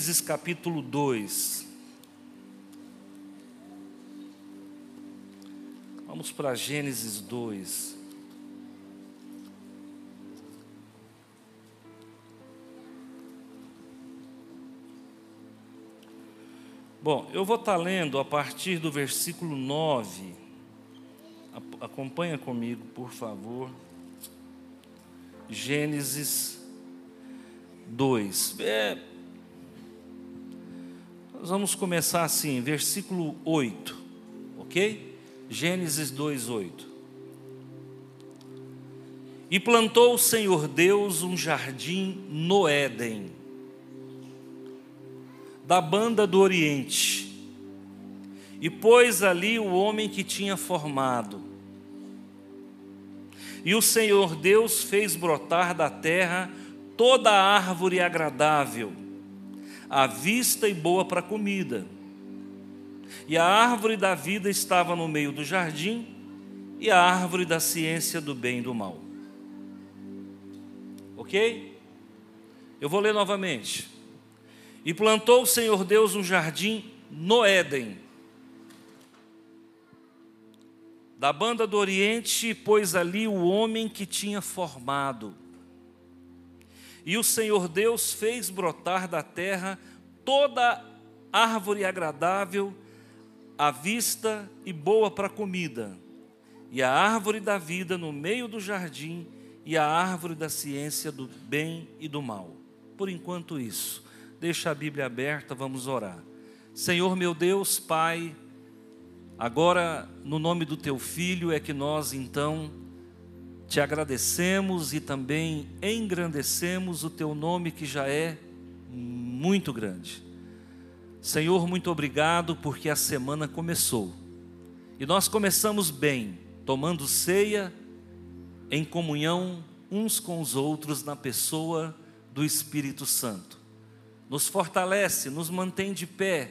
Gênesis capítulo 2. Vamos para Gênesis 2. Bom, eu vou estar lendo a partir do versículo 9. Acompanha comigo, por favor. Gênesis 2. É, nós vamos começar assim, versículo 8, ok? Gênesis 2, 8. E plantou o Senhor Deus um jardim no Éden, da banda do Oriente, e pôs ali o homem que tinha formado. E o Senhor Deus fez brotar da terra toda árvore agradável, à vista e boa para comida. E a árvore da vida estava no meio do jardim, e a árvore da ciência do bem e do mal. Ok? Eu vou ler novamente. E plantou o Senhor Deus um jardim no Éden, da banda do Oriente, pôs ali o homem que tinha formado. E o Senhor Deus fez brotar da terra toda árvore agradável à vista e boa para comida, e a árvore da vida no meio do jardim, e a árvore da ciência do bem e do mal. Por enquanto, isso. Deixa a Bíblia aberta, vamos orar. Senhor meu Deus, Pai, agora no nome do Teu Filho é que nós então te agradecemos e também engrandecemos o teu nome que já é muito grande. Senhor, muito obrigado porque a semana começou. E nós começamos bem, tomando ceia em comunhão uns com os outros na pessoa do Espírito Santo. Nos fortalece, nos mantém de pé,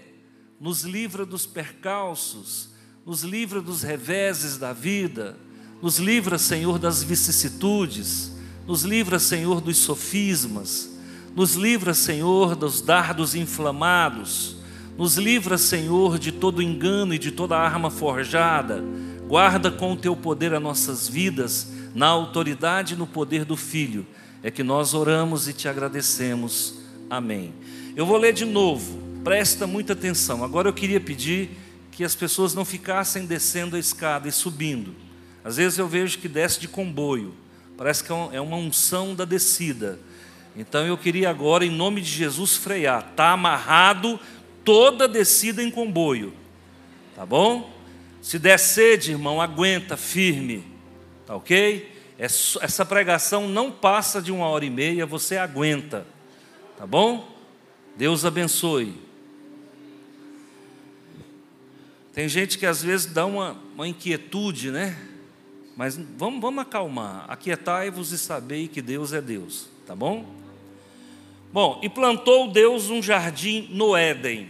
nos livra dos percalços, nos livra dos reveses da vida nos livra, Senhor, das vicissitudes, nos livra, Senhor, dos sofismas, nos livra, Senhor, dos dardos inflamados, nos livra, Senhor, de todo engano e de toda arma forjada. Guarda com o teu poder as nossas vidas, na autoridade e no poder do Filho. É que nós oramos e te agradecemos. Amém. Eu vou ler de novo, presta muita atenção. Agora eu queria pedir que as pessoas não ficassem descendo a escada e subindo. Às vezes eu vejo que desce de comboio, parece que é, é uma unção da descida. Então eu queria agora, em nome de Jesus, frear. Está amarrado toda descida em comboio. Tá bom? Se der sede, irmão, aguenta firme. Tá ok? Essa pregação não passa de uma hora e meia, você aguenta. Tá bom? Deus abençoe. Tem gente que às vezes dá uma, uma inquietude, né? Mas vamos, vamos acalmar. Aquietai-vos e sabei que Deus é Deus, tá bom? Bom, e plantou Deus um jardim no Éden.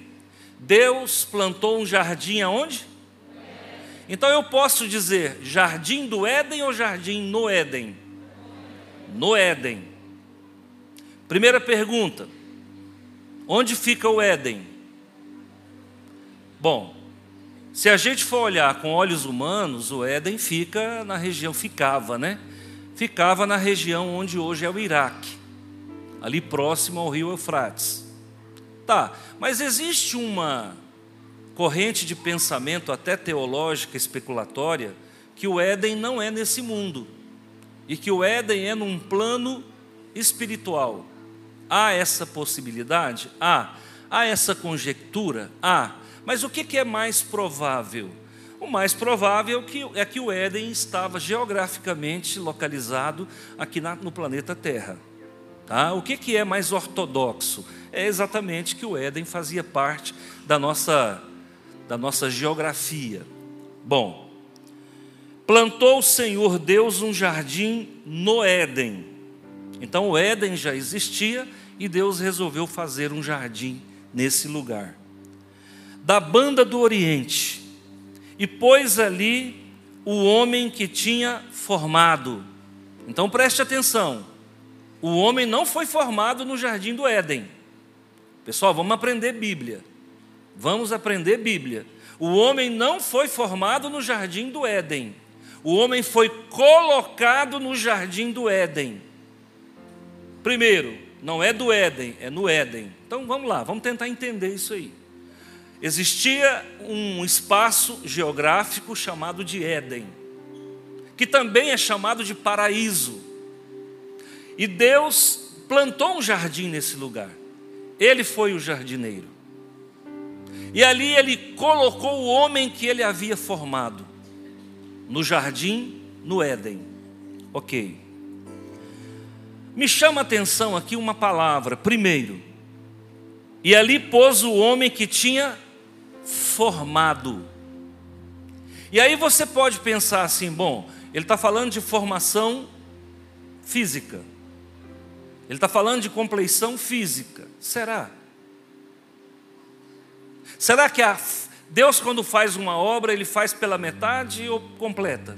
Deus plantou um jardim aonde? Então eu posso dizer jardim do Éden ou jardim no Éden? No Éden. Primeira pergunta: onde fica o Éden? Bom, se a gente for olhar com olhos humanos, o Éden fica na região, ficava, né? Ficava na região onde hoje é o Iraque, ali próximo ao rio Eufrates. Tá, mas existe uma corrente de pensamento, até teológica, especulatória, que o Éden não é nesse mundo, e que o Éden é num plano espiritual. Há essa possibilidade? Há. Há essa conjectura? Há. Mas o que é mais provável? O mais provável é que o Éden estava geograficamente localizado aqui no planeta Terra. Tá? O que é mais ortodoxo? É exatamente que o Éden fazia parte da nossa, da nossa geografia. Bom, plantou o Senhor Deus um jardim no Éden. Então o Éden já existia e Deus resolveu fazer um jardim nesse lugar da banda do Oriente e pôs ali o homem que tinha formado. Então preste atenção: o homem não foi formado no jardim do Éden. Pessoal, vamos aprender Bíblia. Vamos aprender Bíblia. O homem não foi formado no jardim do Éden. O homem foi colocado no jardim do Éden. Primeiro, não é do Éden, é no Éden. Então vamos lá, vamos tentar entender isso aí. Existia um espaço geográfico chamado de Éden, que também é chamado de paraíso. E Deus plantou um jardim nesse lugar. Ele foi o jardineiro. E ali ele colocou o homem que ele havia formado no jardim, no Éden. Ok. Me chama a atenção aqui uma palavra, primeiro. E ali pôs o homem que tinha formado. E aí você pode pensar assim: bom, ele está falando de formação física. Ele está falando de compleição física. Será? Será que a, Deus, quando faz uma obra, ele faz pela metade ou completa?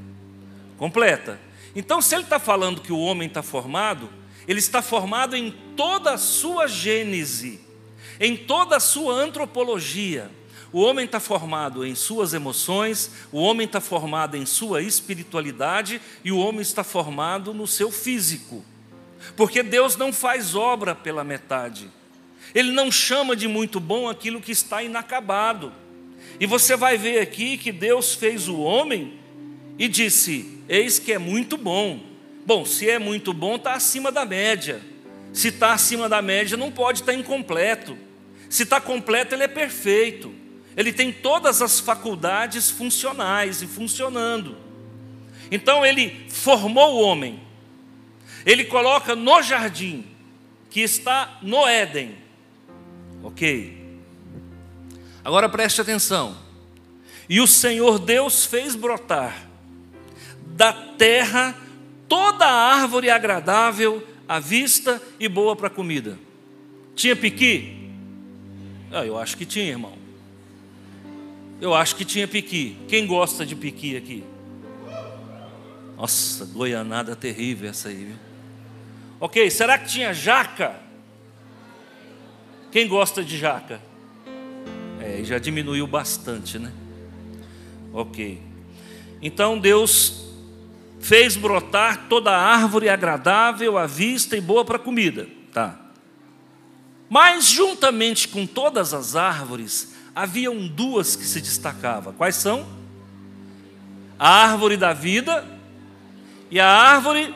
Completa. Então, se ele está falando que o homem está formado, ele está formado em toda a sua gênese, em toda a sua antropologia. O homem está formado em suas emoções, o homem está formado em sua espiritualidade e o homem está formado no seu físico. Porque Deus não faz obra pela metade. Ele não chama de muito bom aquilo que está inacabado. E você vai ver aqui que Deus fez o homem e disse: Eis que é muito bom. Bom, se é muito bom, está acima da média. Se está acima da média, não pode estar tá incompleto. Se está completo, ele é perfeito. Ele tem todas as faculdades funcionais e funcionando. Então ele formou o homem ele coloca no jardim, que está no Éden. Ok. Agora preste atenção. E o Senhor Deus fez brotar da terra toda a árvore agradável à vista e boa para comida. Tinha piqui? Ah, eu acho que tinha, irmão. Eu acho que tinha piqui. Quem gosta de piqui aqui? Nossa, goianada terrível essa aí, viu? Ok, será que tinha jaca? Quem gosta de jaca? É, já diminuiu bastante, né? Ok. Então Deus fez brotar toda árvore agradável à vista e boa para comida. Tá. Mas juntamente com todas as árvores, haviam duas que se destacavam. Quais são? A árvore da vida e a árvore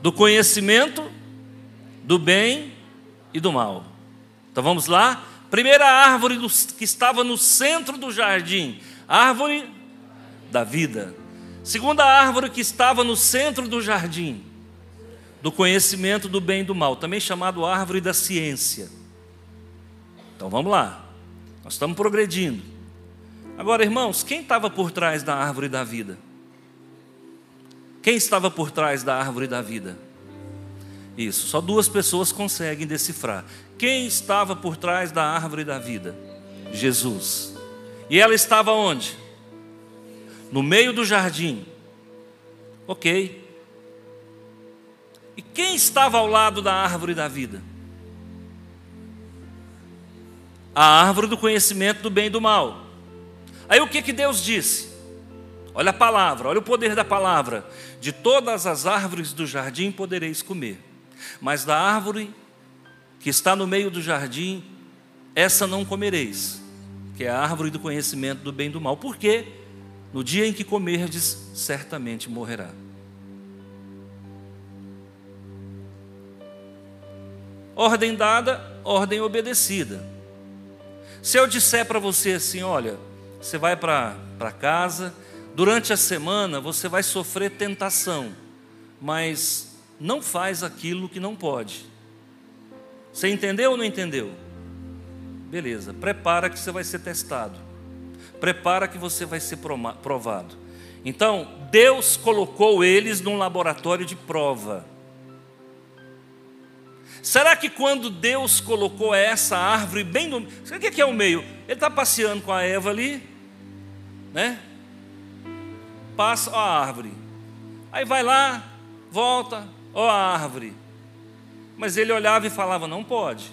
do conhecimento do bem e do mal. Então vamos lá? Primeira árvore que estava no centro do jardim, árvore da vida. Segunda árvore que estava no centro do jardim, do conhecimento do bem e do mal, também chamado árvore da ciência. Então vamos lá, nós estamos progredindo. Agora, irmãos, quem estava por trás da árvore da vida? Quem estava por trás da árvore da vida? Isso, só duas pessoas conseguem decifrar. Quem estava por trás da árvore da vida? Jesus. E ela estava onde? No meio do jardim. Ok. E quem estava ao lado da árvore da vida? A árvore do conhecimento do bem e do mal. Aí o que, que Deus disse? Olha a palavra, olha o poder da palavra. De todas as árvores do jardim podereis comer, mas da árvore que está no meio do jardim, essa não comereis, que é a árvore do conhecimento do bem e do mal. Porque no dia em que comerdes, certamente morrerá. Ordem dada, ordem obedecida. Se eu disser para você assim, olha, você vai para casa, Durante a semana você vai sofrer tentação, mas não faz aquilo que não pode. Você entendeu ou não entendeu? Beleza, prepara que você vai ser testado. Prepara que você vai ser provado. Então, Deus colocou eles num laboratório de prova. Será que quando Deus colocou essa árvore bem no. O que é o meio? Ele está passeando com a Eva ali, né? passa, ó a árvore. Aí vai lá, volta, ó a árvore. Mas ele olhava e falava: não pode.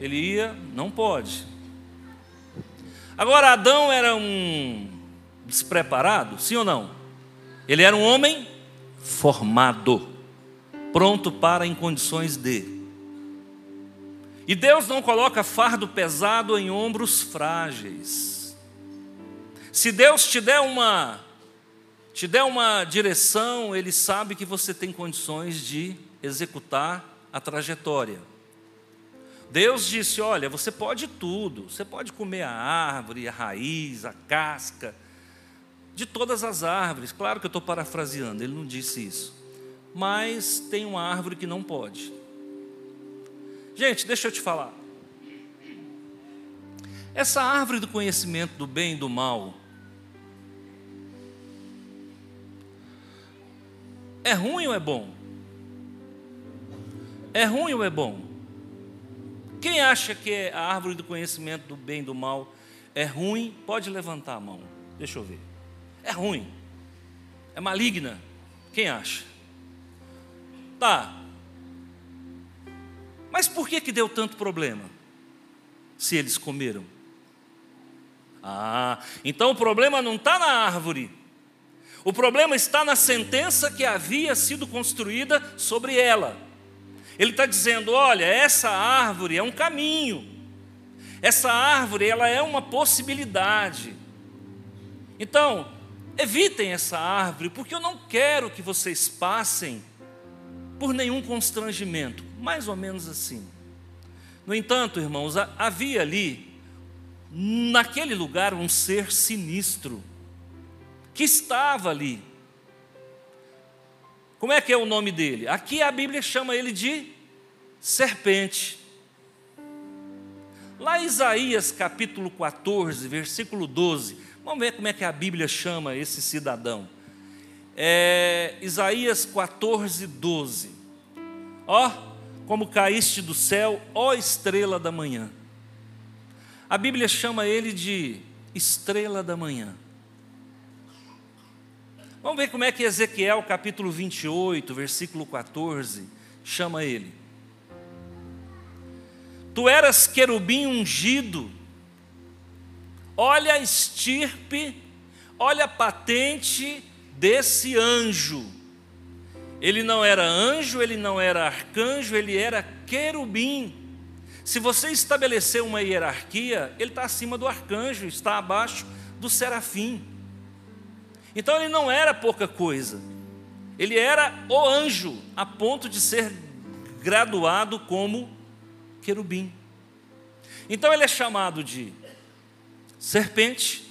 Ele ia, não pode. Agora, Adão era um despreparado, sim ou não? Ele era um homem formado, pronto para em condições de. E Deus não coloca fardo pesado em ombros frágeis. Se Deus te der uma te der uma direção, ele sabe que você tem condições de executar a trajetória. Deus disse: Olha, você pode tudo, você pode comer a árvore, a raiz, a casca, de todas as árvores. Claro que eu estou parafraseando, ele não disse isso. Mas tem uma árvore que não pode. Gente, deixa eu te falar. Essa árvore do conhecimento do bem e do mal é ruim ou é bom? É ruim ou é bom? Quem acha que a árvore do conhecimento do bem e do mal é ruim, pode levantar a mão. Deixa eu ver. É ruim. É maligna. Quem acha? Tá. Mas por que que deu tanto problema? Se eles comeram. Ah, então o problema não está na árvore. O problema está na sentença que havia sido construída sobre ela. Ele está dizendo: olha, essa árvore é um caminho, essa árvore ela é uma possibilidade. Então, evitem essa árvore, porque eu não quero que vocês passem por nenhum constrangimento, mais ou menos assim. No entanto, irmãos, havia ali, naquele lugar, um ser sinistro, que estava ali, como é que é o nome dele? Aqui a Bíblia chama ele de serpente. Lá Isaías capítulo 14, versículo 12, vamos ver como é que a Bíblia chama esse cidadão. É, Isaías 14, 12. Ó, como caíste do céu, ó estrela da manhã. A Bíblia chama ele de estrela da manhã. Vamos ver como é que Ezequiel, capítulo 28, versículo 14, chama ele. Tu eras querubim ungido, olha a estirpe, olha a patente desse anjo. Ele não era anjo, ele não era arcanjo, ele era querubim. Se você estabelecer uma hierarquia, ele está acima do arcanjo, está abaixo do serafim. Então ele não era pouca coisa, ele era o anjo, a ponto de ser graduado como querubim. Então ele é chamado de serpente,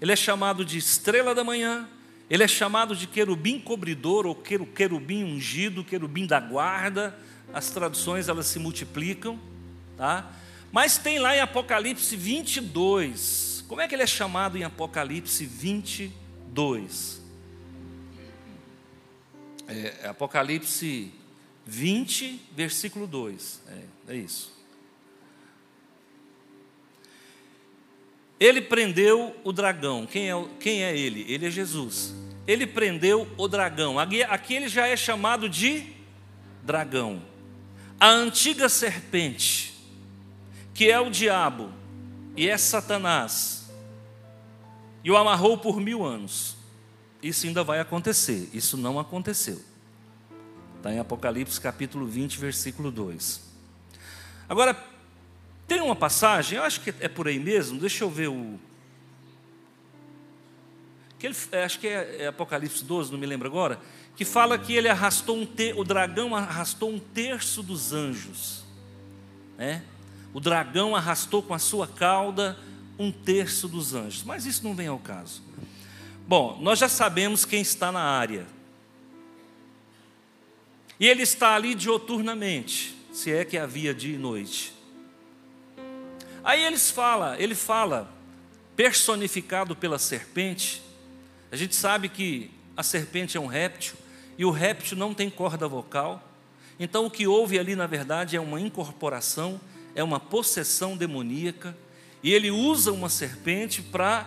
ele é chamado de estrela da manhã, ele é chamado de querubim cobridor ou querubim ungido, querubim da guarda. As traduções elas se multiplicam, tá? Mas tem lá em Apocalipse 22. Como é que ele é chamado em Apocalipse 22? 2. É, é, Apocalipse 20, versículo 2. É, é isso. Ele prendeu o dragão. Quem é, quem é ele? Ele é Jesus. Ele prendeu o dragão. Aqui, ele já é chamado de dragão. A antiga serpente, que é o diabo e é Satanás e o amarrou por mil anos. Isso ainda vai acontecer, isso não aconteceu. Está em Apocalipse capítulo 20, versículo 2. Agora, tem uma passagem, eu acho que é por aí mesmo, deixa eu ver o. Que ele, é, acho que é, é Apocalipse 12, não me lembro agora, que fala que ele arrastou um te, o dragão arrastou um terço dos anjos. Né? O dragão arrastou com a sua cauda um terço dos anjos. Mas isso não vem ao caso. Bom, nós já sabemos quem está na área. E ele está ali dioturnamente, se é que havia dia e noite. Aí eles fala, ele fala, personificado pela serpente. A gente sabe que a serpente é um réptil e o réptil não tem corda vocal. Então o que houve ali, na verdade, é uma incorporação, é uma possessão demoníaca e ele usa uma serpente para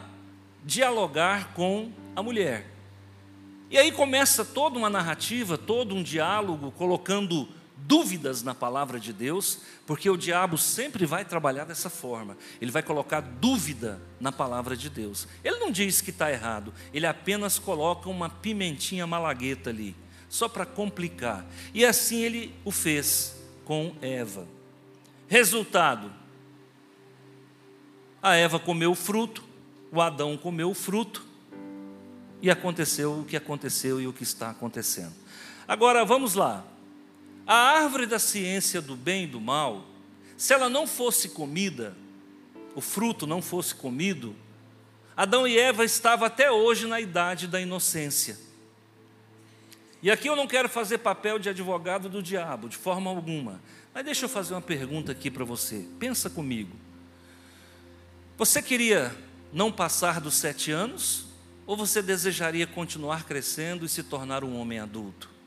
dialogar com a mulher. E aí começa toda uma narrativa, todo um diálogo, colocando dúvidas na palavra de Deus, porque o diabo sempre vai trabalhar dessa forma. Ele vai colocar dúvida na palavra de Deus. Ele não diz que está errado, ele apenas coloca uma pimentinha malagueta ali, só para complicar. E assim ele o fez com Eva. Resultado: a Eva comeu o fruto, o Adão comeu o fruto, e aconteceu o que aconteceu e o que está acontecendo. Agora vamos lá. A árvore da ciência do bem e do mal, se ela não fosse comida, o fruto não fosse comido, Adão e Eva estavam até hoje na idade da inocência. E aqui eu não quero fazer papel de advogado do diabo, de forma alguma. Mas deixa eu fazer uma pergunta aqui para você. Pensa comigo. Você queria não passar dos sete anos? Ou você desejaria continuar crescendo e se tornar um homem adulto?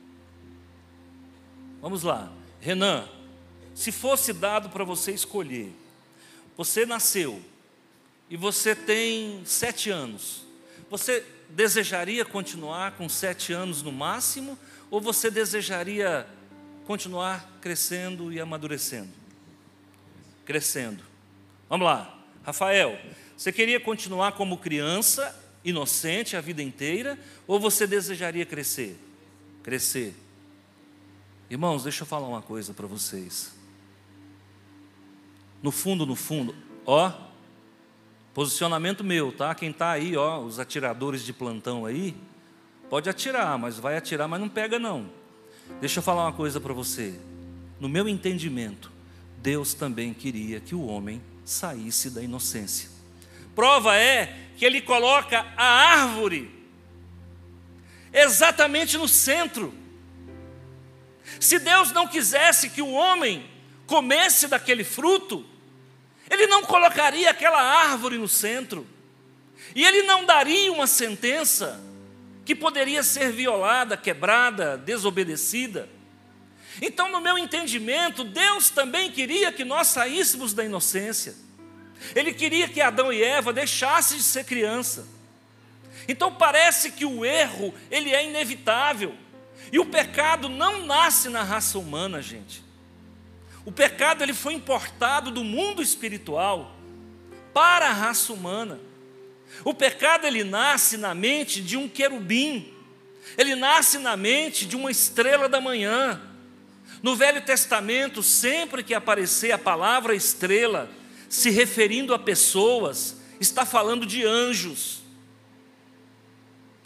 Vamos lá, Renan. Se fosse dado para você escolher, você nasceu e você tem sete anos, você desejaria continuar com sete anos no máximo, ou você desejaria continuar crescendo e amadurecendo? Crescendo. Vamos lá, Rafael, você queria continuar como criança inocente a vida inteira ou você desejaria crescer? Crescer. Irmãos, deixa eu falar uma coisa para vocês. No fundo, no fundo, ó, posicionamento meu, tá? Quem está aí, ó, os atiradores de plantão aí, pode atirar, mas vai atirar, mas não pega não. Deixa eu falar uma coisa para você. No meu entendimento, Deus também queria que o homem saísse da inocência. Prova é que ele coloca a árvore exatamente no centro. Se Deus não quisesse que o homem comesse daquele fruto, ele não colocaria aquela árvore no centro, e ele não daria uma sentença que poderia ser violada, quebrada, desobedecida. Então, no meu entendimento, Deus também queria que nós saíssemos da inocência. Ele queria que Adão e Eva deixassem de ser criança. Então parece que o erro, ele é inevitável. E o pecado não nasce na raça humana, gente. O pecado ele foi importado do mundo espiritual para a raça humana. O pecado ele nasce na mente de um querubim. Ele nasce na mente de uma estrela da manhã. No Velho Testamento, sempre que aparecer a palavra estrela, se referindo a pessoas, está falando de anjos.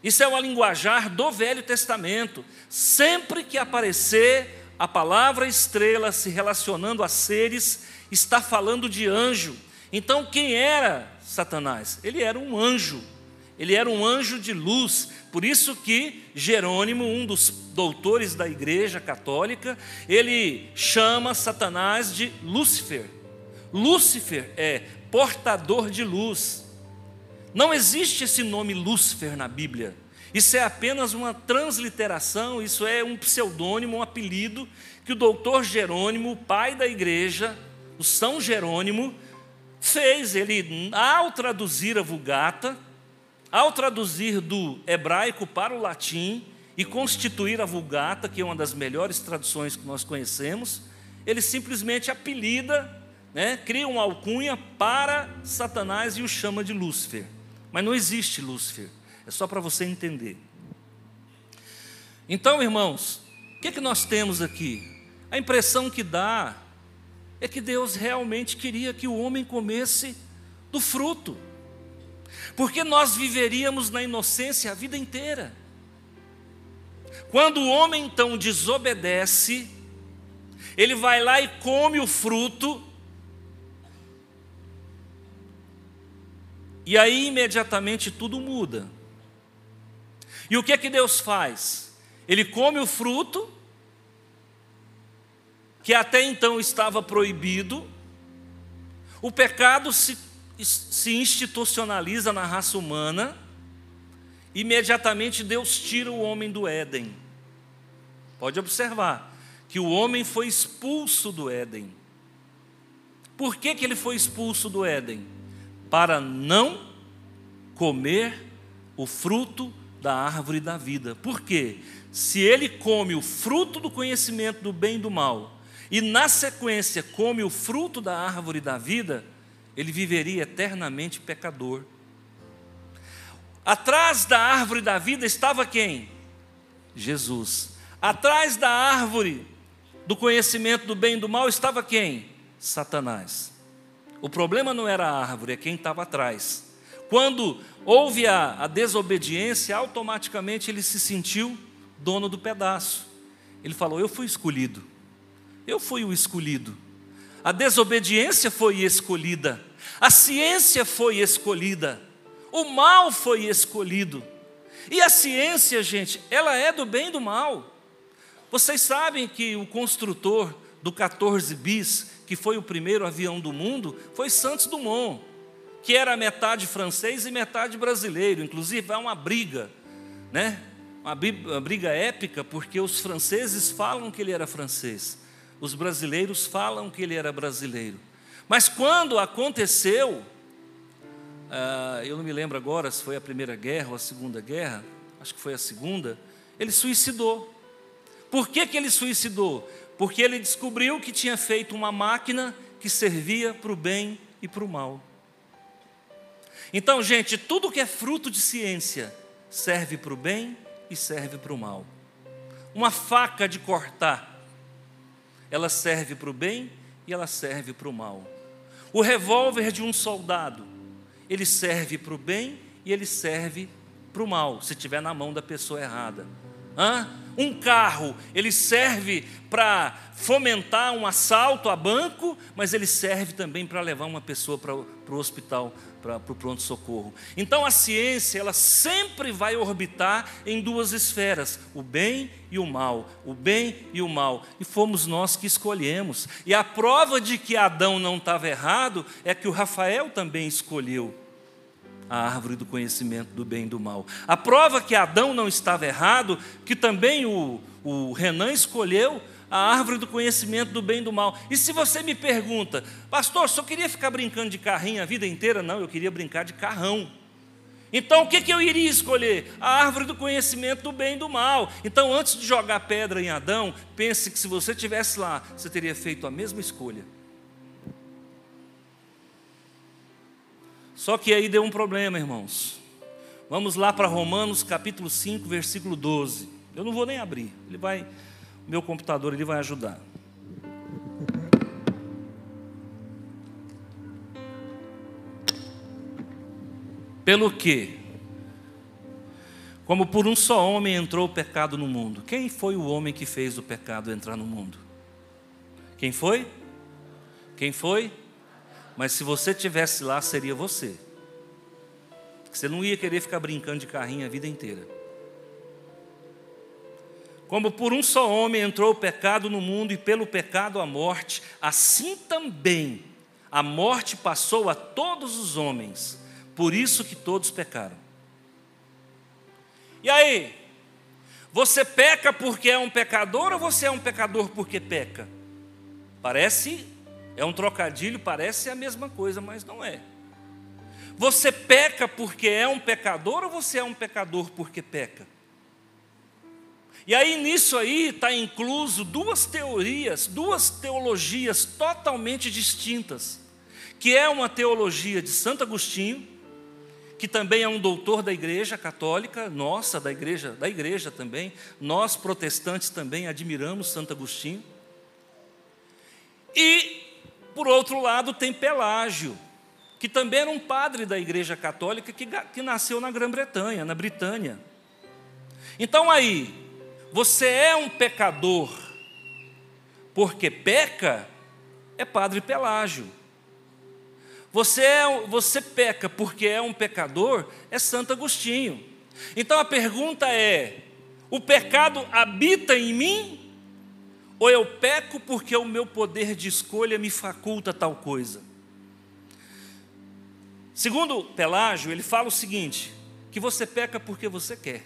Isso é uma linguajar do Velho Testamento. Sempre que aparecer a palavra estrela se relacionando a seres, está falando de anjo. Então, quem era Satanás? Ele era um anjo. Ele era um anjo de luz. Por isso que Jerônimo, um dos doutores da Igreja Católica, ele chama Satanás de Lúcifer. Lúcifer é portador de luz. Não existe esse nome Lúcifer na Bíblia. Isso é apenas uma transliteração, isso é um pseudônimo, um apelido que o doutor Jerônimo, pai da igreja, o São Jerônimo, fez. Ele, ao traduzir a Vulgata, ao traduzir do hebraico para o latim e constituir a Vulgata, que é uma das melhores traduções que nós conhecemos, ele simplesmente apelida né, cria uma alcunha para Satanás e o chama de Lúcifer. Mas não existe Lúcifer, é só para você entender. Então, irmãos, o que, é que nós temos aqui? A impressão que dá é que Deus realmente queria que o homem comesse do fruto, porque nós viveríamos na inocência a vida inteira. Quando o homem então desobedece, ele vai lá e come o fruto, E aí imediatamente tudo muda. E o que é que Deus faz? Ele come o fruto, que até então estava proibido, o pecado se, se institucionaliza na raça humana, imediatamente Deus tira o homem do Éden. Pode observar que o homem foi expulso do Éden. Por que, que ele foi expulso do Éden? Para não comer o fruto da árvore da vida. Por quê? Se ele come o fruto do conhecimento do bem e do mal, e na sequência come o fruto da árvore da vida, ele viveria eternamente pecador. Atrás da árvore da vida estava quem? Jesus. Atrás da árvore do conhecimento do bem e do mal estava quem? Satanás. O problema não era a árvore, é quem estava atrás. Quando houve a, a desobediência, automaticamente ele se sentiu dono do pedaço. Ele falou: Eu fui escolhido. Eu fui o escolhido. A desobediência foi escolhida. A ciência foi escolhida. O mal foi escolhido. E a ciência, gente, ela é do bem e do mal. Vocês sabem que o construtor do 14 bis, que foi o primeiro avião do mundo, foi Santos Dumont, que era metade francês e metade brasileiro. Inclusive, há uma briga, né? Uma briga épica, porque os franceses falam que ele era francês, os brasileiros falam que ele era brasileiro. Mas quando aconteceu, uh, eu não me lembro agora se foi a primeira guerra ou a segunda guerra, acho que foi a segunda, ele suicidou. Por que, que ele suicidou? Porque ele descobriu que tinha feito uma máquina que servia para o bem e para o mal. Então, gente, tudo que é fruto de ciência serve para o bem e serve para o mal. Uma faca de cortar, ela serve para o bem e ela serve para o mal. O revólver de um soldado, ele serve para o bem e ele serve para o mal, se estiver na mão da pessoa errada. Hã? Um carro, ele serve para fomentar um assalto a banco, mas ele serve também para levar uma pessoa para o hospital, para o pronto-socorro. Então a ciência, ela sempre vai orbitar em duas esferas, o bem e o mal, o bem e o mal. E fomos nós que escolhemos. E a prova de que Adão não estava errado é que o Rafael também escolheu a árvore do conhecimento do bem e do mal. A prova que Adão não estava errado, que também o, o Renan escolheu a árvore do conhecimento do bem e do mal. E se você me pergunta, pastor, só queria ficar brincando de carrinho a vida inteira? Não, eu queria brincar de carrão. Então o que, que eu iria escolher? A árvore do conhecimento do bem e do mal. Então, antes de jogar pedra em Adão, pense que se você tivesse lá, você teria feito a mesma escolha. Só que aí deu um problema, irmãos. Vamos lá para Romanos capítulo 5, versículo 12. Eu não vou nem abrir. Ele vai, meu computador, ele vai ajudar. Pelo que? Como por um só homem entrou o pecado no mundo. Quem foi o homem que fez o pecado entrar no mundo? Quem foi? Quem foi? Mas se você tivesse lá, seria você. Você não ia querer ficar brincando de carrinho a vida inteira. Como por um só homem entrou o pecado no mundo e pelo pecado a morte, assim também a morte passou a todos os homens, por isso que todos pecaram. E aí? Você peca porque é um pecador ou você é um pecador porque peca? Parece é um trocadilho, parece a mesma coisa, mas não é. Você peca porque é um pecador ou você é um pecador porque peca? E aí nisso aí está incluso duas teorias, duas teologias totalmente distintas, que é uma teologia de Santo Agostinho, que também é um doutor da igreja católica, nossa, da igreja, da igreja também, nós protestantes também admiramos Santo Agostinho. E por outro lado, tem Pelágio, que também era um padre da Igreja Católica que, que nasceu na Grã-Bretanha, na Britânia. Então aí, você é um pecador porque peca, é Padre Pelágio. Você, é, você peca porque é um pecador, é Santo Agostinho. Então a pergunta é: o pecado habita em mim ou eu peco porque o meu poder de escolha me faculta tal coisa. Segundo Pelágio, ele fala o seguinte: que você peca porque você quer.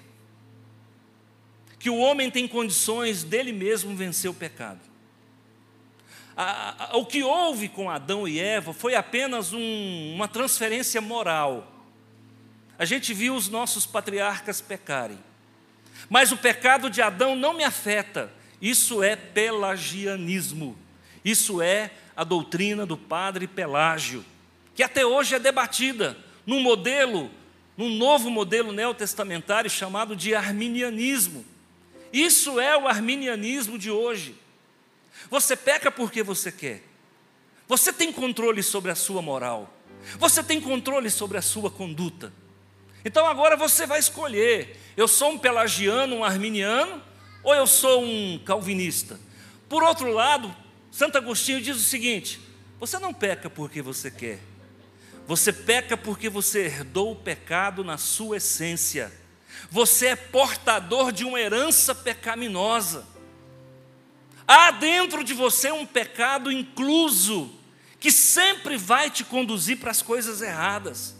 Que o homem tem condições dele mesmo vencer o pecado. o que houve com Adão e Eva foi apenas um, uma transferência moral. a gente viu os nossos patriarcas pecarem. Mas o pecado de Adão não me afeta. Isso é pelagianismo. Isso é a doutrina do padre Pelágio, que até hoje é debatida num modelo, num novo modelo neotestamentário chamado de arminianismo. Isso é o arminianismo de hoje. Você peca porque você quer. Você tem controle sobre a sua moral. Você tem controle sobre a sua conduta. Então agora você vai escolher: eu sou um pelagiano, um arminiano, ou eu sou um calvinista? Por outro lado, Santo Agostinho diz o seguinte: você não peca porque você quer, você peca porque você herdou o pecado na sua essência. Você é portador de uma herança pecaminosa. Há dentro de você um pecado incluso, que sempre vai te conduzir para as coisas erradas.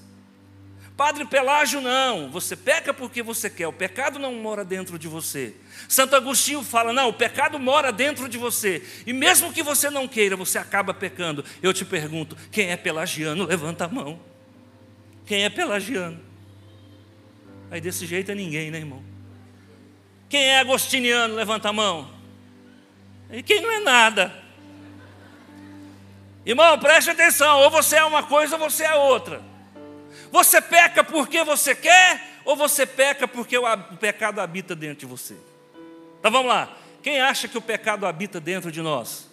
Padre Pelágio, não, você peca porque você quer, o pecado não mora dentro de você. Santo Agostinho fala: não, o pecado mora dentro de você, e mesmo que você não queira, você acaba pecando. Eu te pergunto: quem é pelagiano? Levanta a mão. Quem é pelagiano? Aí desse jeito é ninguém, né, irmão? Quem é agostiniano? Levanta a mão. E quem não é nada? Irmão, preste atenção: ou você é uma coisa ou você é outra. Você peca porque você quer ou você peca porque o pecado habita dentro de você? Então vamos lá. Quem acha que o pecado habita dentro de nós?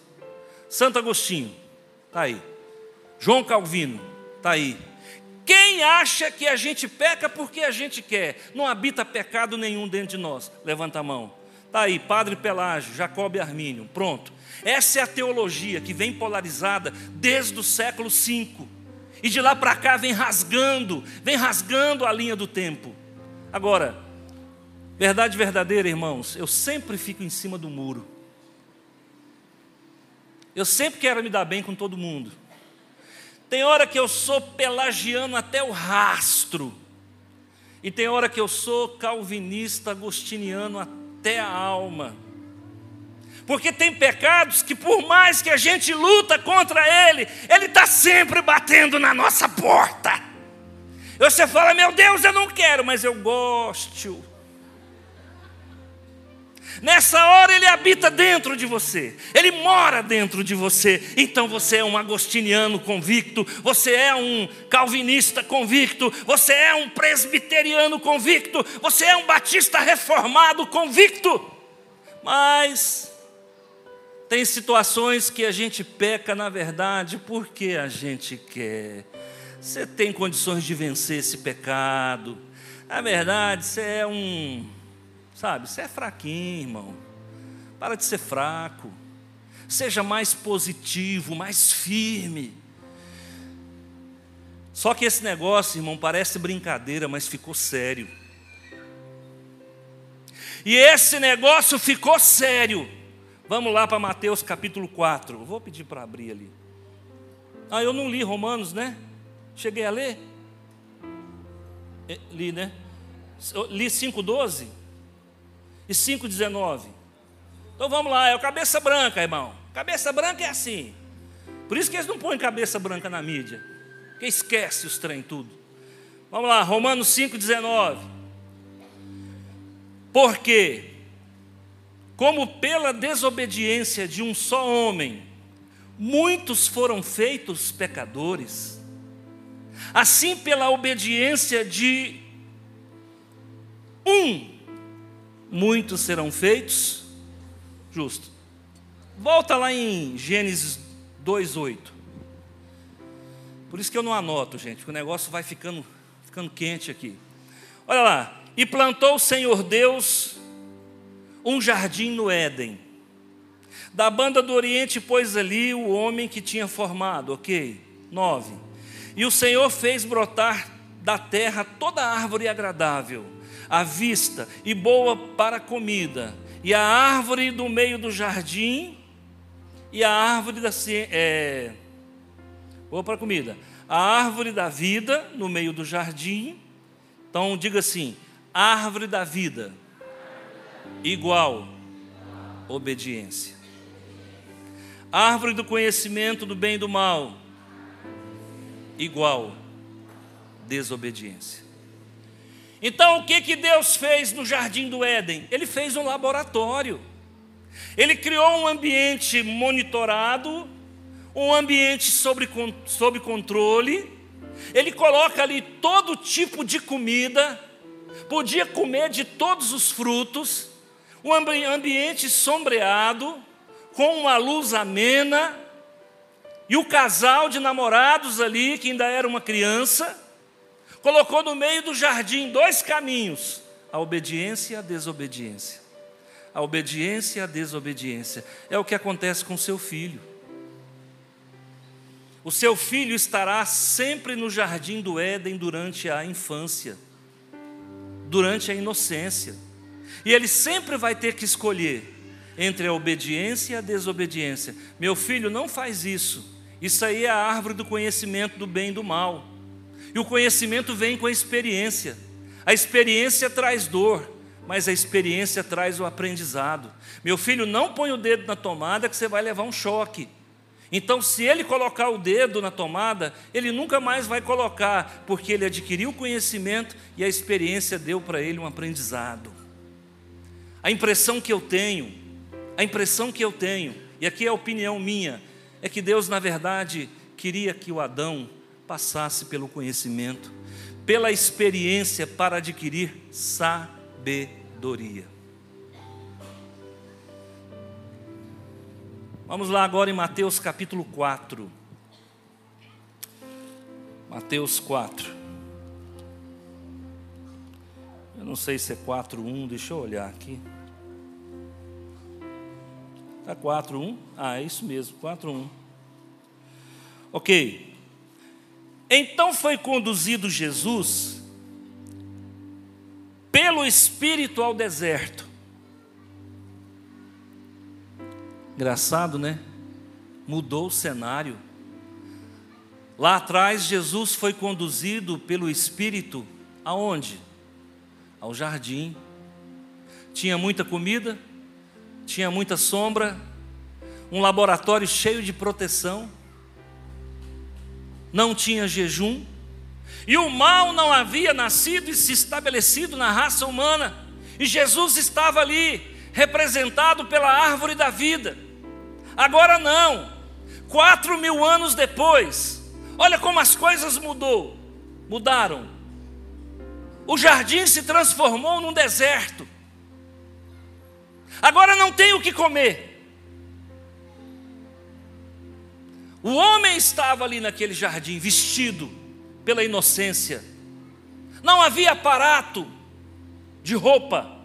Santo Agostinho, está aí. João Calvino, está aí. Quem acha que a gente peca porque a gente quer? Não habita pecado nenhum dentro de nós. Levanta a mão. Está aí, Padre Pelágio, Jacob Armínio. Pronto. Essa é a teologia que vem polarizada desde o século V. E de lá para cá vem rasgando, vem rasgando a linha do tempo. Agora, verdade verdadeira, irmãos, eu sempre fico em cima do muro. Eu sempre quero me dar bem com todo mundo. Tem hora que eu sou pelagiano até o rastro. E tem hora que eu sou calvinista, agostiniano até a alma. Porque tem pecados que, por mais que a gente luta contra ele, ele está sempre batendo na nossa porta. Você fala, meu Deus, eu não quero, mas eu gosto. Nessa hora ele habita dentro de você, ele mora dentro de você. Então você é um agostiniano convicto, você é um calvinista convicto, você é um presbiteriano convicto, você é um batista reformado convicto. Mas tem situações que a gente peca, na verdade, porque a gente quer. Você tem condições de vencer esse pecado. Na verdade, você é um. Sabe, você é fraquinho, irmão. Para de ser fraco. Seja mais positivo, mais firme. Só que esse negócio, irmão, parece brincadeira, mas ficou sério. E esse negócio ficou sério Vamos lá para Mateus capítulo 4. Vou pedir para abrir ali. Ah, eu não li Romanos, né? Cheguei a ler? É, li, né? Li 5,12 e 5,19. Então vamos lá, é o cabeça branca, irmão. Cabeça branca é assim. Por isso que eles não põem cabeça branca na mídia. Porque esquece os trem tudo. Vamos lá, Romanos 5,19. Porque como pela desobediência de um só homem, muitos foram feitos pecadores, assim pela obediência de um, muitos serão feitos justos. Volta lá em Gênesis 2:8. Por isso que eu não anoto, gente, porque o negócio vai ficando, ficando quente aqui. Olha lá. E plantou o Senhor Deus um jardim no Éden. Da banda do Oriente pôs ali o homem que tinha formado, ok? Nove. E o Senhor fez brotar da terra toda árvore agradável, à vista e boa para comida, e a árvore do meio do jardim, e a árvore da é, boa para comida, a árvore da vida no meio do jardim. Então diga assim: árvore da vida igual obediência. Árvore do conhecimento do bem e do mal, igual desobediência. Então, o que, que Deus fez no jardim do Éden? Ele fez um laboratório. Ele criou um ambiente monitorado, um ambiente sob, sob controle. Ele coloca ali todo tipo de comida, podia comer de todos os frutos, um ambiente sombreado, com uma luz amena, e o casal de namorados ali, que ainda era uma criança, colocou no meio do jardim dois caminhos: a obediência e a desobediência. A obediência e a desobediência. É o que acontece com seu filho. O seu filho estará sempre no jardim do Éden durante a infância, durante a inocência. E ele sempre vai ter que escolher entre a obediência e a desobediência. Meu filho, não faz isso. Isso aí é a árvore do conhecimento do bem e do mal. E o conhecimento vem com a experiência. A experiência traz dor, mas a experiência traz o aprendizado. Meu filho, não põe o dedo na tomada que você vai levar um choque. Então, se ele colocar o dedo na tomada, ele nunca mais vai colocar, porque ele adquiriu conhecimento e a experiência deu para ele um aprendizado. A impressão que eu tenho, a impressão que eu tenho, e aqui é a opinião minha, é que Deus, na verdade, queria que o Adão passasse pelo conhecimento, pela experiência para adquirir sabedoria. Vamos lá agora em Mateus capítulo 4. Mateus 4. Eu não sei se é 4.1, deixa eu olhar aqui. Está 4.1? Ah, é isso mesmo, 4.1. Ok. Então foi conduzido Jesus pelo Espírito ao deserto. Engraçado, né? Mudou o cenário. Lá atrás, Jesus foi conduzido pelo Espírito aonde? Ao jardim. Tinha muita comida, tinha muita sombra, um laboratório cheio de proteção não tinha jejum, e o mal não havia nascido e se estabelecido na raça humana, e Jesus estava ali, representado pela árvore da vida. Agora não, quatro mil anos depois, olha como as coisas mudou, mudaram. O jardim se transformou num deserto. Agora não tem o que comer. O homem estava ali naquele jardim, vestido pela inocência. Não havia aparato de roupa.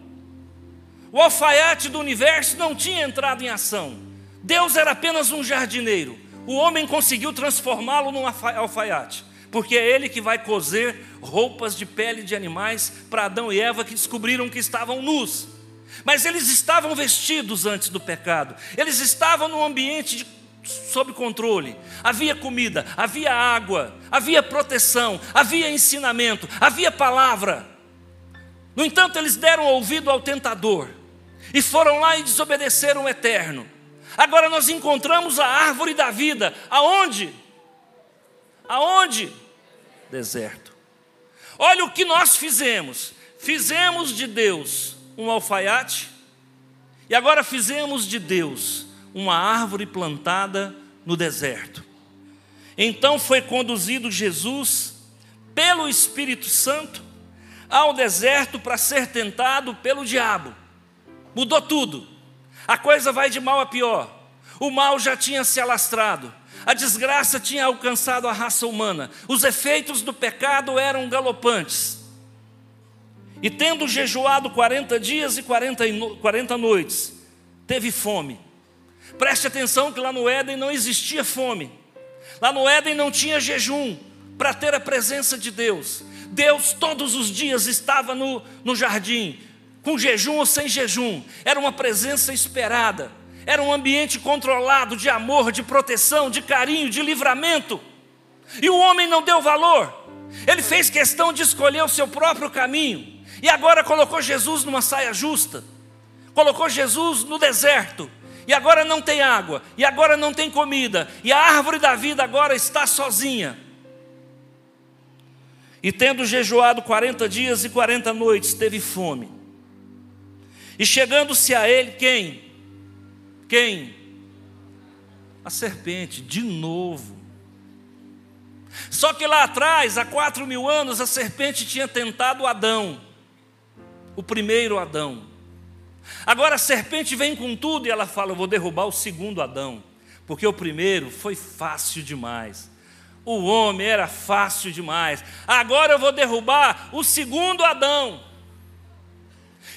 O alfaiate do universo não tinha entrado em ação. Deus era apenas um jardineiro. O homem conseguiu transformá-lo num alfaiate, porque é ele que vai coser roupas de pele de animais para Adão e Eva que descobriram que estavam nus. Mas eles estavam vestidos antes do pecado, eles estavam num ambiente de sob controle, havia comida, havia água, havia proteção, havia ensinamento, havia palavra. No entanto, eles deram ouvido ao tentador e foram lá e desobedeceram o eterno. Agora nós encontramos a árvore da vida, aonde? Aonde? Deserto. Olha o que nós fizemos. Fizemos de Deus um alfaiate e agora fizemos de Deus uma árvore plantada no deserto. Então foi conduzido Jesus pelo Espírito Santo ao deserto para ser tentado pelo diabo. Mudou tudo. A coisa vai de mal a pior. O mal já tinha se alastrado. A desgraça tinha alcançado a raça humana. Os efeitos do pecado eram galopantes. E tendo jejuado 40 dias e 40, 40 noites, teve fome. Preste atenção que lá no Éden não existia fome. Lá no Éden não tinha jejum para ter a presença de Deus. Deus todos os dias estava no, no jardim, com jejum ou sem jejum. Era uma presença esperada. Era um ambiente controlado de amor, de proteção, de carinho, de livramento. E o homem não deu valor. Ele fez questão de escolher o seu próprio caminho. E agora colocou Jesus numa saia justa. Colocou Jesus no deserto e agora não tem água, e agora não tem comida, e a árvore da vida agora está sozinha. E tendo jejuado quarenta dias e quarenta noites, teve fome. E chegando-se a ele, quem? Quem? A serpente, de novo. Só que lá atrás, há quatro mil anos, a serpente tinha tentado Adão, o primeiro Adão. Agora a serpente vem com tudo e ela fala: Eu vou derrubar o segundo Adão, porque o primeiro foi fácil demais. O homem era fácil demais. Agora eu vou derrubar o segundo Adão.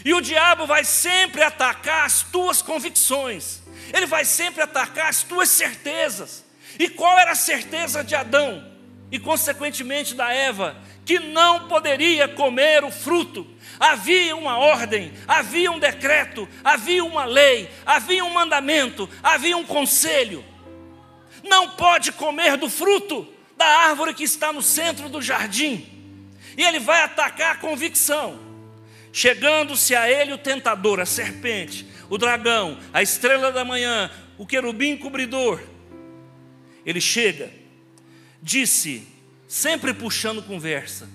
E o diabo vai sempre atacar as tuas convicções, ele vai sempre atacar as tuas certezas. E qual era a certeza de Adão e, consequentemente, da Eva? Que não poderia comer o fruto. Havia uma ordem, havia um decreto, havia uma lei, havia um mandamento, havia um conselho. Não pode comer do fruto da árvore que está no centro do jardim. E ele vai atacar a convicção. Chegando-se a ele o tentador, a serpente, o dragão, a estrela da manhã, o querubim cobridor. Ele chega, disse, sempre puxando conversa,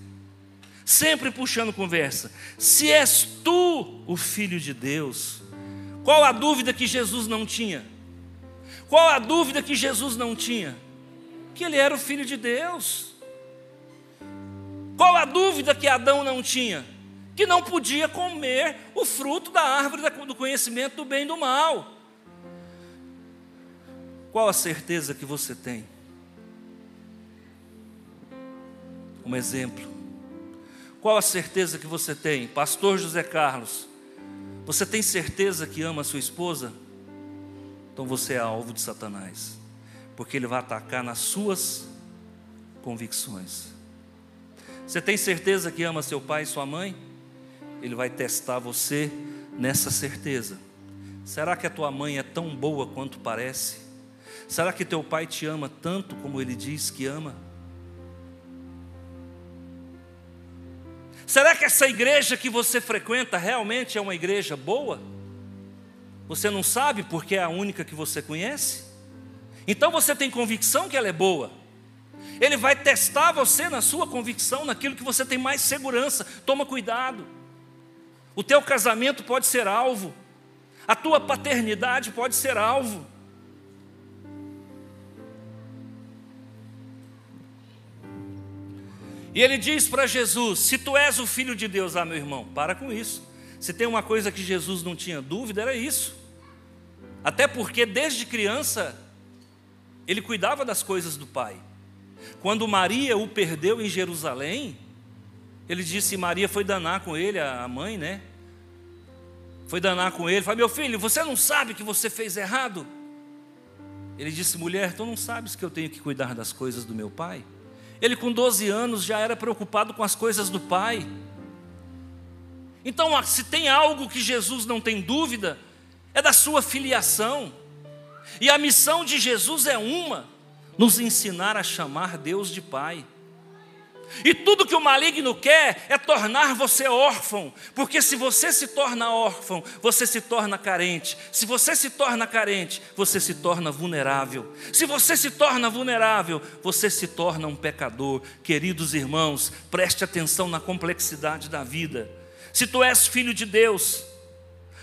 sempre puxando conversa: se és tu o filho de Deus, qual a dúvida que Jesus não tinha? Qual a dúvida que Jesus não tinha? Que ele era o filho de Deus. Qual a dúvida que Adão não tinha? Que não podia comer o fruto da árvore do conhecimento do bem e do mal. Qual a certeza que você tem? Um exemplo. Qual a certeza que você tem? Pastor José Carlos, você tem certeza que ama a sua esposa? Então você é alvo de Satanás, porque ele vai atacar nas suas convicções. Você tem certeza que ama seu pai e sua mãe? Ele vai testar você nessa certeza. Será que a tua mãe é tão boa quanto parece? Será que teu pai te ama tanto como ele diz que ama? Será que essa igreja que você frequenta realmente é uma igreja boa? Você não sabe porque é a única que você conhece? Então você tem convicção que ela é boa. Ele vai testar você na sua convicção, naquilo que você tem mais segurança. Toma cuidado. O teu casamento pode ser alvo, a tua paternidade pode ser alvo. E ele diz para Jesus: Se tu és o filho de Deus, ah, meu irmão, para com isso. Se tem uma coisa que Jesus não tinha dúvida, era isso. Até porque desde criança ele cuidava das coisas do Pai. Quando Maria o perdeu em Jerusalém, ele disse: Maria foi danar com ele, a mãe, né? Foi danar com ele. Falei: Meu filho, você não sabe que você fez errado? Ele disse: Mulher, tu não sabes que eu tenho que cuidar das coisas do meu pai? Ele, com 12 anos, já era preocupado com as coisas do pai. Então, se tem algo que Jesus não tem dúvida, é da sua filiação. E a missão de Jesus é uma: nos ensinar a chamar Deus de Pai. E tudo que o maligno quer é tornar você órfão, porque se você se torna órfão, você se torna carente. Se você se torna carente, você se torna vulnerável. Se você se torna vulnerável, você se torna um pecador. Queridos irmãos, preste atenção na complexidade da vida. Se tu és filho de Deus,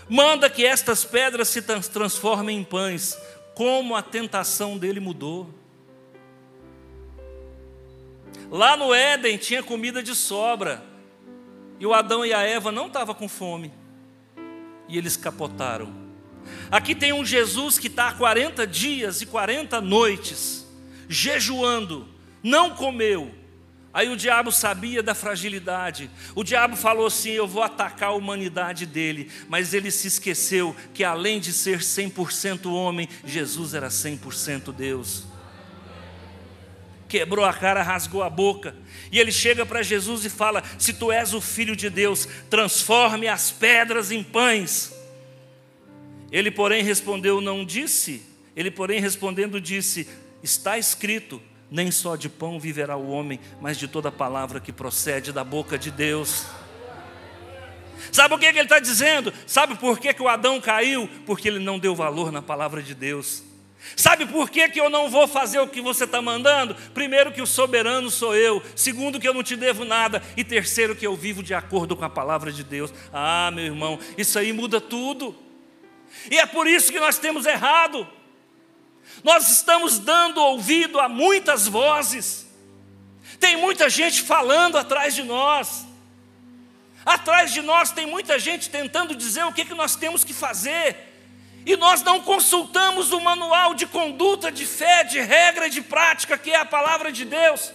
manda que estas pedras se transformem em pães, como a tentação dele mudou. Lá no Éden tinha comida de sobra. E o Adão e a Eva não estavam com fome. E eles capotaram. Aqui tem um Jesus que está há 40 dias e 40 noites, jejuando, não comeu. Aí o diabo sabia da fragilidade. O diabo falou assim: Eu vou atacar a humanidade dele. Mas ele se esqueceu que além de ser 100% homem, Jesus era 100% Deus quebrou a cara, rasgou a boca. E ele chega para Jesus e fala: Se tu és o filho de Deus, transforme as pedras em pães. Ele, porém, respondeu: Não disse. Ele, porém, respondendo, disse: Está escrito: Nem só de pão viverá o homem, mas de toda palavra que procede da boca de Deus. Sabe o que, que ele está dizendo? Sabe por que, que o Adão caiu? Porque ele não deu valor na palavra de Deus. Sabe por que, que eu não vou fazer o que você está mandando? Primeiro, que o soberano sou eu. Segundo, que eu não te devo nada. E terceiro, que eu vivo de acordo com a palavra de Deus. Ah, meu irmão, isso aí muda tudo. E é por isso que nós temos errado. Nós estamos dando ouvido a muitas vozes. Tem muita gente falando atrás de nós. Atrás de nós tem muita gente tentando dizer o que, que nós temos que fazer. E nós não consultamos o manual de conduta, de fé, de regra de prática, que é a palavra de Deus.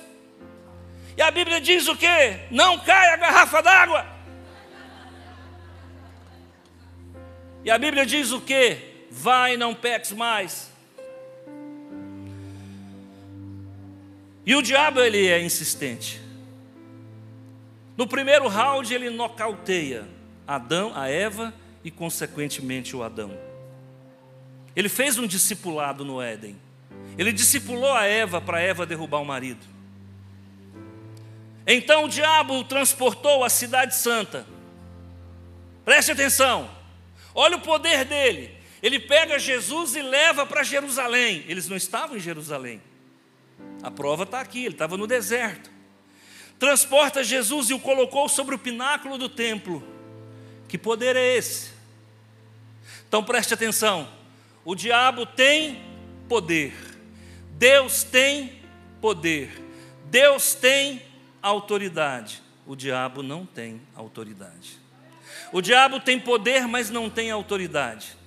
E a Bíblia diz o que? Não caia a garrafa d'água. E a Bíblia diz o que? Vai não peques mais. E o diabo ele é insistente. No primeiro round ele nocauteia Adão, a Eva e consequentemente o Adão. Ele fez um discipulado no Éden. Ele discipulou a Eva para Eva derrubar o marido. Então o diabo o transportou à cidade santa. Preste atenção. Olha o poder dele. Ele pega Jesus e leva para Jerusalém. Eles não estavam em Jerusalém. A prova está aqui, ele estava no deserto. Transporta Jesus e o colocou sobre o pináculo do templo. Que poder é esse? Então preste atenção. O diabo tem poder, Deus tem poder, Deus tem autoridade. O diabo não tem autoridade. O diabo tem poder, mas não tem autoridade.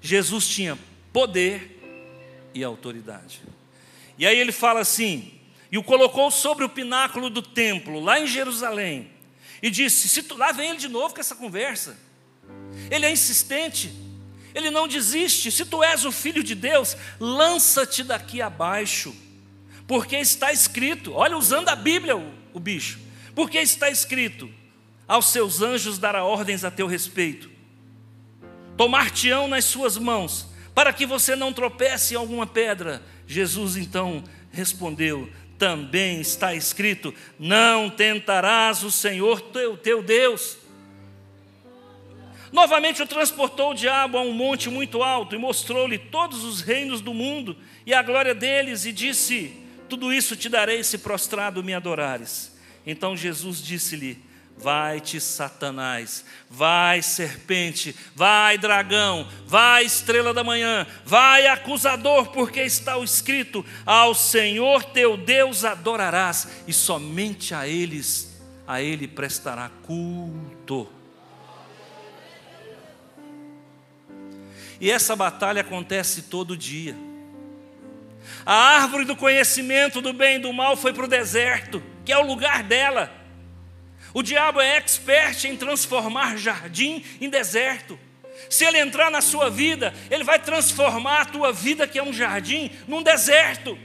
Jesus tinha poder e autoridade. E aí ele fala assim: e o colocou sobre o pináculo do templo, lá em Jerusalém, e disse: se tu, lá vem ele de novo com essa conversa. Ele é insistente. Ele não desiste. Se tu és o filho de Deus, lança-te daqui abaixo, porque está escrito. Olha, usando a Bíblia, o, o bicho. Porque está escrito: aos seus anjos dará ordens a teu respeito, tomar-te-ão nas suas mãos, para que você não tropece em alguma pedra. Jesus então respondeu: também está escrito: não tentarás o Senhor teu, teu Deus. Novamente o transportou o diabo a um monte muito alto e mostrou-lhe todos os reinos do mundo e a glória deles, e disse: Tudo isso te darei se prostrado me adorares. Então Jesus disse-lhe: Vai-te, Satanás, vai, serpente, vai, dragão, vai, estrela da manhã, vai, acusador, porque está escrito: Ao Senhor teu Deus adorarás, e somente a eles, a Ele prestará culto. E essa batalha acontece todo dia. A árvore do conhecimento do bem e do mal foi para o deserto, que é o lugar dela. O diabo é expert em transformar jardim em deserto. Se ele entrar na sua vida, ele vai transformar a tua vida, que é um jardim, num deserto.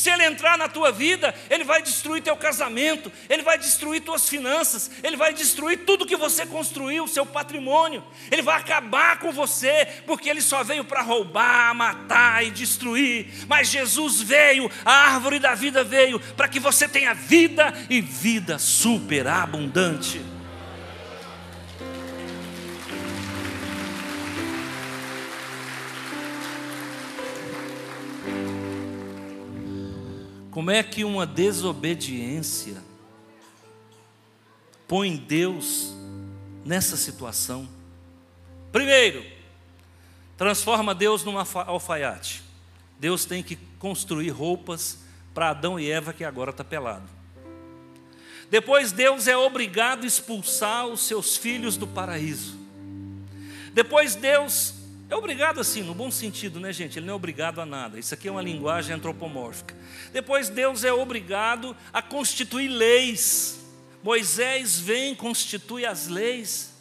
Se ele entrar na tua vida, ele vai destruir teu casamento, ele vai destruir tuas finanças, ele vai destruir tudo que você construiu, seu patrimônio. Ele vai acabar com você, porque ele só veio para roubar, matar e destruir. Mas Jesus veio, a árvore da vida veio para que você tenha vida e vida superabundante. Como é que uma desobediência põe Deus nessa situação? Primeiro, transforma Deus num alfaiate. Deus tem que construir roupas para Adão e Eva que agora está pelado. Depois Deus é obrigado a expulsar os seus filhos do paraíso. Depois Deus é obrigado assim, no bom sentido, né, gente? Ele não é obrigado a nada. Isso aqui é uma linguagem antropomórfica. Depois, Deus é obrigado a constituir leis. Moisés vem, constitui as leis.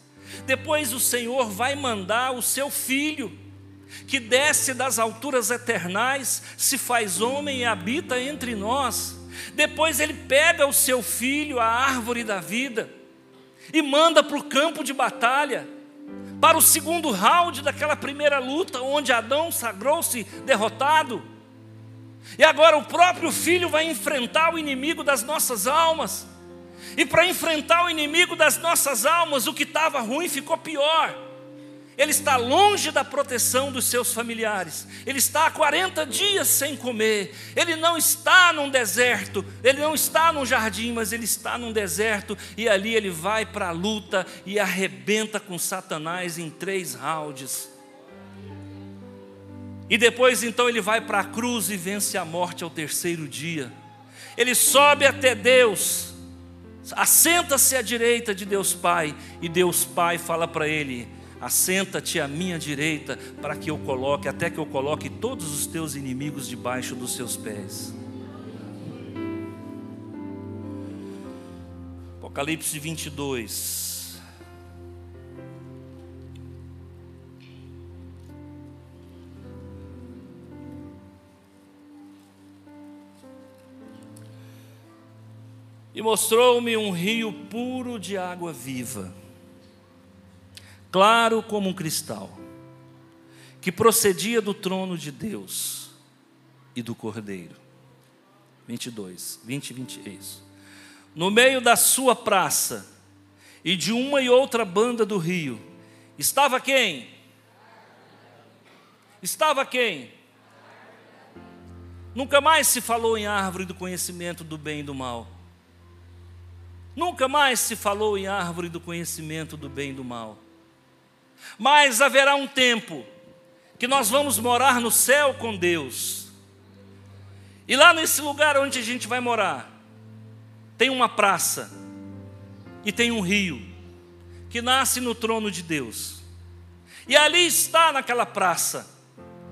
Depois, o Senhor vai mandar o seu filho, que desce das alturas eternais, se faz homem e habita entre nós. Depois, ele pega o seu filho, a árvore da vida, e manda para o campo de batalha para o segundo round daquela primeira luta, onde Adão sagrou-se derrotado. E agora o próprio filho vai enfrentar o inimigo das nossas almas. E para enfrentar o inimigo das nossas almas, o que estava ruim ficou pior. Ele está longe da proteção dos seus familiares, ele está há 40 dias sem comer, ele não está num deserto, ele não está num jardim, mas ele está num deserto, e ali ele vai para a luta e arrebenta com Satanás em três rounds. E depois então ele vai para a cruz e vence a morte ao terceiro dia. Ele sobe até Deus, assenta-se à direita de Deus Pai, e Deus Pai fala para ele: Assenta-te à minha direita, para que eu coloque, até que eu coloque todos os teus inimigos debaixo dos seus pés. Apocalipse 22. E mostrou-me um rio puro de água viva claro como um cristal, que procedia do trono de Deus e do Cordeiro. 22, 20 e 20, é isso. No meio da sua praça e de uma e outra banda do rio, estava quem? Estava quem? Nunca mais se falou em árvore do conhecimento do bem e do mal. Nunca mais se falou em árvore do conhecimento do bem e do mal. Mas haverá um tempo que nós vamos morar no céu com Deus. E lá nesse lugar onde a gente vai morar, tem uma praça e tem um rio que nasce no trono de Deus. E ali está naquela praça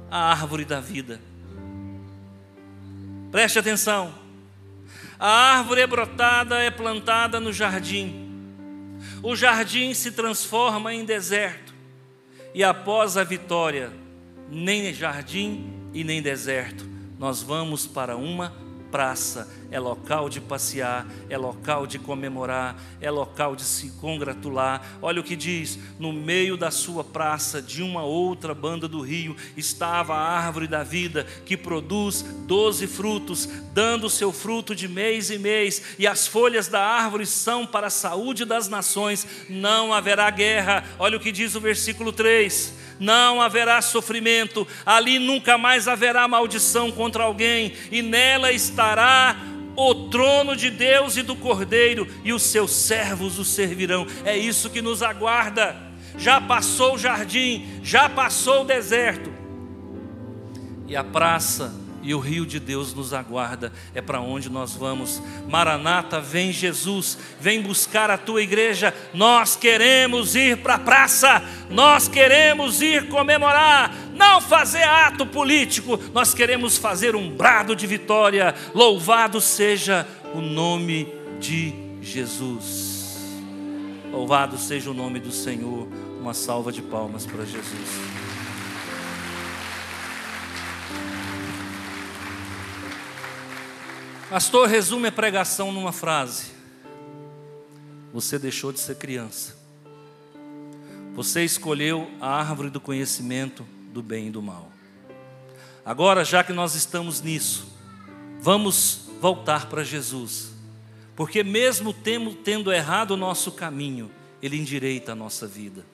a árvore da vida. Preste atenção. A árvore é brotada, é plantada no jardim. O jardim se transforma em deserto e após a vitória, nem jardim e nem deserto, nós vamos para uma praça, é local de passear, é local de comemorar, é local de se congratular. Olha o que diz: no meio da sua praça, de uma outra banda do rio, estava a árvore da vida, que produz doze frutos, dando seu fruto de mês em mês, e as folhas da árvore são para a saúde das nações. Não haverá guerra. Olha o que diz o versículo 3 não haverá sofrimento, ali nunca mais haverá maldição contra alguém, e nela estará o trono de Deus e do Cordeiro, e os seus servos o servirão. É isso que nos aguarda. Já passou o jardim, já passou o deserto, e a praça e o rio de Deus nos aguarda, é para onde nós vamos. Maranata, vem Jesus, vem buscar a tua igreja. Nós queremos ir para a praça, nós queremos ir comemorar, não fazer ato político, nós queremos fazer um brado de vitória. Louvado seja o nome de Jesus. Louvado seja o nome do Senhor. Uma salva de palmas para Jesus. Pastor, resume a pregação numa frase. Você deixou de ser criança. Você escolheu a árvore do conhecimento do bem e do mal. Agora, já que nós estamos nisso, vamos voltar para Jesus. Porque, mesmo tendo errado o nosso caminho, Ele endireita a nossa vida.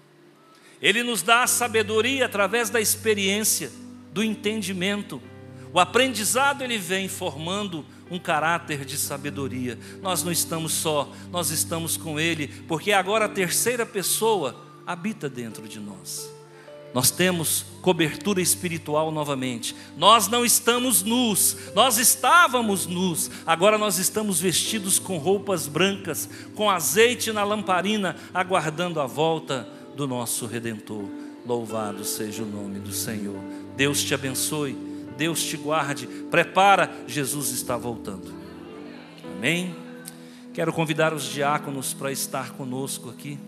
Ele nos dá a sabedoria através da experiência, do entendimento. O aprendizado ele vem formando um caráter de sabedoria. Nós não estamos só, nós estamos com Ele, porque agora a terceira pessoa habita dentro de nós. Nós temos cobertura espiritual novamente. Nós não estamos nus, nós estávamos nus, agora nós estamos vestidos com roupas brancas, com azeite na lamparina, aguardando a volta do nosso redentor. Louvado seja o nome do Senhor. Deus te abençoe. Deus te guarde. Prepara, Jesus está voltando. Amém? Quero convidar os diáconos para estar conosco aqui.